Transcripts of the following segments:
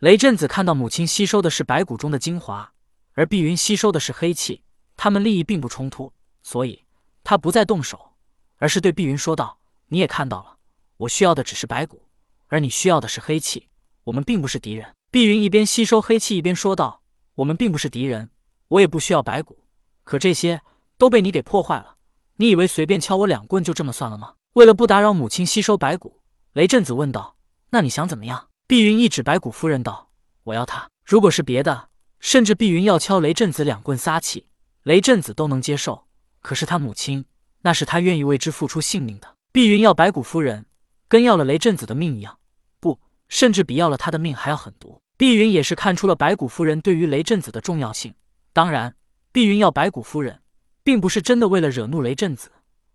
雷震子看到母亲吸收的是白骨中的精华，而碧云吸收的是黑气，他们利益并不冲突，所以他不再动手，而是对碧云说道：“你也看到了，我需要的只是白骨，而你需要的是黑气。我们并不是敌人。”碧云一边吸收黑气，一边说道：“我们并不是敌人，我也不需要白骨，可这些都被你给破坏了。你以为随便敲我两棍就这么算了吗？”为了不打扰母亲吸收白骨，雷震子问道：“那你想怎么样？”碧云一指白骨夫人道：“我要她。如果是别的，甚至碧云要敲雷震子两棍撒气，雷震子都能接受。可是他母亲，那是他愿意为之付出性命的。碧云要白骨夫人，跟要了雷震子的命一样，不，甚至比要了他的命还要狠毒。碧云也是看出了白骨夫人对于雷震子的重要性。当然，碧云要白骨夫人，并不是真的为了惹怒雷震子，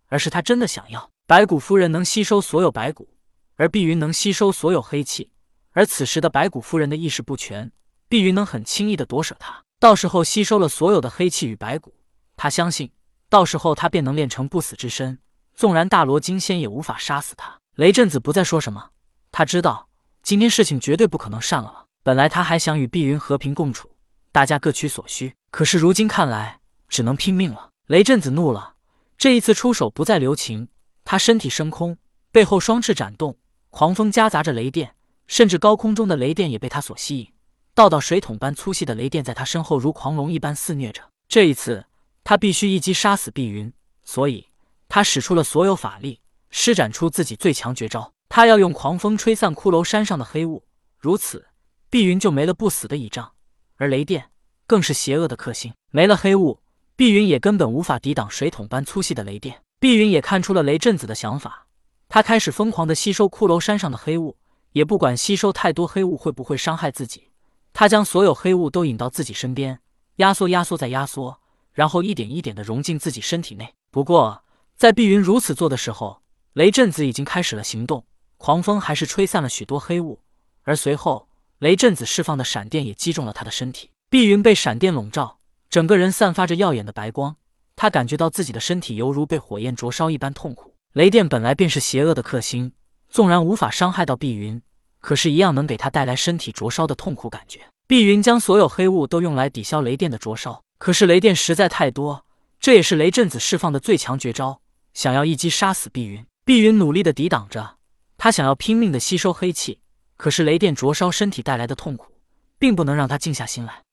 而是他真的想要。”白骨夫人能吸收所有白骨，而碧云能吸收所有黑气。而此时的白骨夫人的意识不全，碧云能很轻易的夺舍她。到时候吸收了所有的黑气与白骨，他相信到时候他便能练成不死之身，纵然大罗金仙也无法杀死他。雷震子不再说什么，他知道今天事情绝对不可能善了。本来他还想与碧云和平共处，大家各取所需，可是如今看来只能拼命了。雷震子怒了，这一次出手不再留情。他身体升空，背后双翅展动，狂风夹杂着雷电，甚至高空中的雷电也被他所吸引。道道水桶般粗细的雷电在他身后如狂龙一般肆虐着。这一次，他必须一击杀死碧云，所以他使出了所有法力，施展出自己最强绝招。他要用狂风吹散骷髅山上的黑雾，如此，碧云就没了不死的倚仗。而雷电更是邪恶的克星，没了黑雾，碧云也根本无法抵挡水桶般粗细的雷电。碧云也看出了雷震子的想法，他开始疯狂的吸收骷髅山上的黑雾，也不管吸收太多黑雾会不会伤害自己。他将所有黑雾都引到自己身边，压缩、压缩再压缩，然后一点一点的融进自己身体内。不过，在碧云如此做的时候，雷震子已经开始了行动，狂风还是吹散了许多黑雾，而随后雷震子释放的闪电也击中了他的身体。碧云被闪电笼罩，整个人散发着耀眼的白光。他感觉到自己的身体犹如被火焰灼烧一般痛苦。雷电本来便是邪恶的克星，纵然无法伤害到碧云，可是，一样能给他带来身体灼烧的痛苦感觉。碧云将所有黑雾都用来抵消雷电的灼烧，可是雷电实在太多，这也是雷震子释放的最强绝招，想要一击杀死碧云。碧云努力的抵挡着，他想要拼命的吸收黑气，可是雷电灼烧身体带来的痛苦，并不能让他静下心来。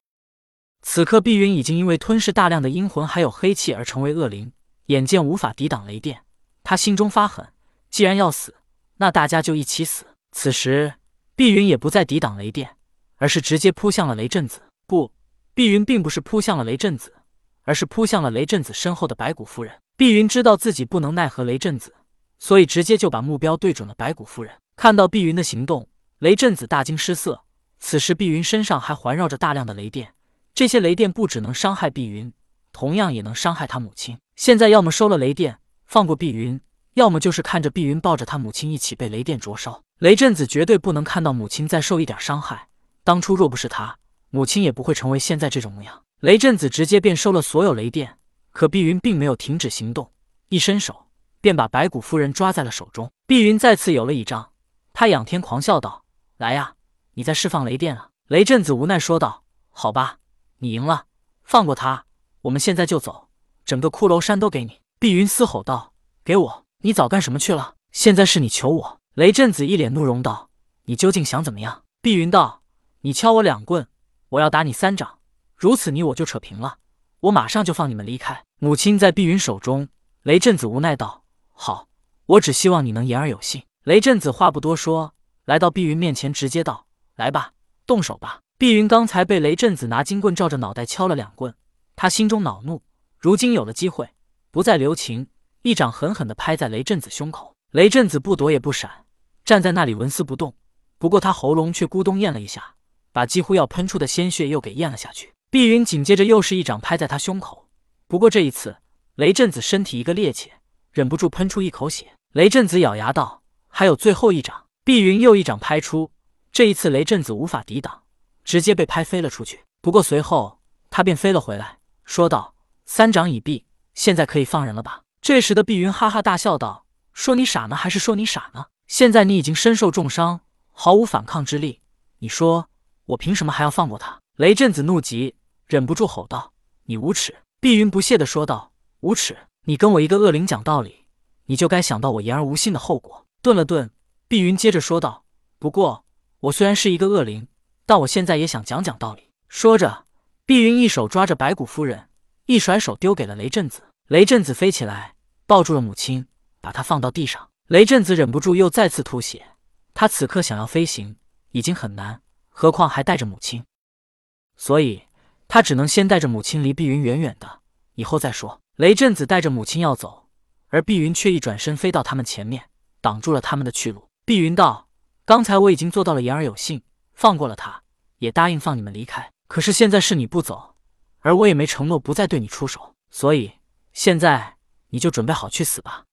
此刻，碧云已经因为吞噬大量的阴魂还有黑气而成为恶灵，眼见无法抵挡雷电，他心中发狠，既然要死，那大家就一起死。此时，碧云也不再抵挡雷电，而是直接扑向了雷震子。不，碧云并不是扑向了雷震子，而是扑向了雷震子身后的白骨夫人。碧云知道自己不能奈何雷震子，所以直接就把目标对准了白骨夫人。看到碧云的行动，雷震子大惊失色。此时，碧云身上还环绕着大量的雷电。这些雷电不只能伤害碧云，同样也能伤害他母亲。现在要么收了雷电，放过碧云，要么就是看着碧云抱着他母亲一起被雷电灼烧。雷震子绝对不能看到母亲再受一点伤害。当初若不是他，母亲也不会成为现在这种模样。雷震子直接便收了所有雷电，可碧云并没有停止行动，一伸手便把白骨夫人抓在了手中。碧云再次有了倚仗，他仰天狂笑道：“来呀，你在释放雷电啊！”雷震子无奈说道：“好吧。”你赢了，放过他，我们现在就走，整个骷髅山都给你。”碧云嘶吼道，“给我！你早干什么去了？现在是你求我。”雷震子一脸怒容道，“你究竟想怎么样？”碧云道，“你敲我两棍，我要打你三掌，如此你我就扯平了，我马上就放你们离开。”母亲在碧云手中，雷震子无奈道，“好，我只希望你能言而有信。”雷震子话不多说，来到碧云面前，直接道：“来吧，动手吧。”碧云刚才被雷震子拿金棍照着脑袋敲了两棍，他心中恼怒，如今有了机会，不再留情，一掌狠狠地拍在雷震子胸口。雷震子不躲也不闪，站在那里纹丝不动。不过他喉咙却咕咚咽了一下，把几乎要喷出的鲜血又给咽了下去。碧云紧接着又是一掌拍在他胸口，不过这一次雷震子身体一个趔趄，忍不住喷出一口血。雷震子咬牙道：“还有最后一掌。”碧云又一掌拍出，这一次雷震子无法抵挡。直接被拍飞了出去。不过随后他便飞了回来，说道：“三掌已毕，现在可以放人了吧？”这时的碧云哈哈大笑道：“说你傻呢，还是说你傻呢？现在你已经身受重伤，毫无反抗之力。你说我凭什么还要放过他？雷震子怒极，忍不住吼道：“你无耻！”碧云不屑地说道：“无耻！你跟我一个恶灵讲道理，你就该想到我言而无信的后果。”顿了顿，碧云接着说道：“不过，我虽然是一个恶灵，但我现在也想讲讲道理。”说着，碧云一手抓着白骨夫人，一甩手丢给了雷震子。雷震子飞起来，抱住了母亲，把她放到地上。雷震子忍不住又再次吐血。他此刻想要飞行已经很难，何况还带着母亲，所以他只能先带着母亲离碧云远远的，以后再说。雷震子带着母亲要走，而碧云却一转身飞到他们前面，挡住了他们的去路。碧云道：“刚才我已经做到了言而有信，放过了他，也答应放你们离开。可是现在是你不走，而我也没承诺不再对你出手，所以现在你就准备好去死吧。”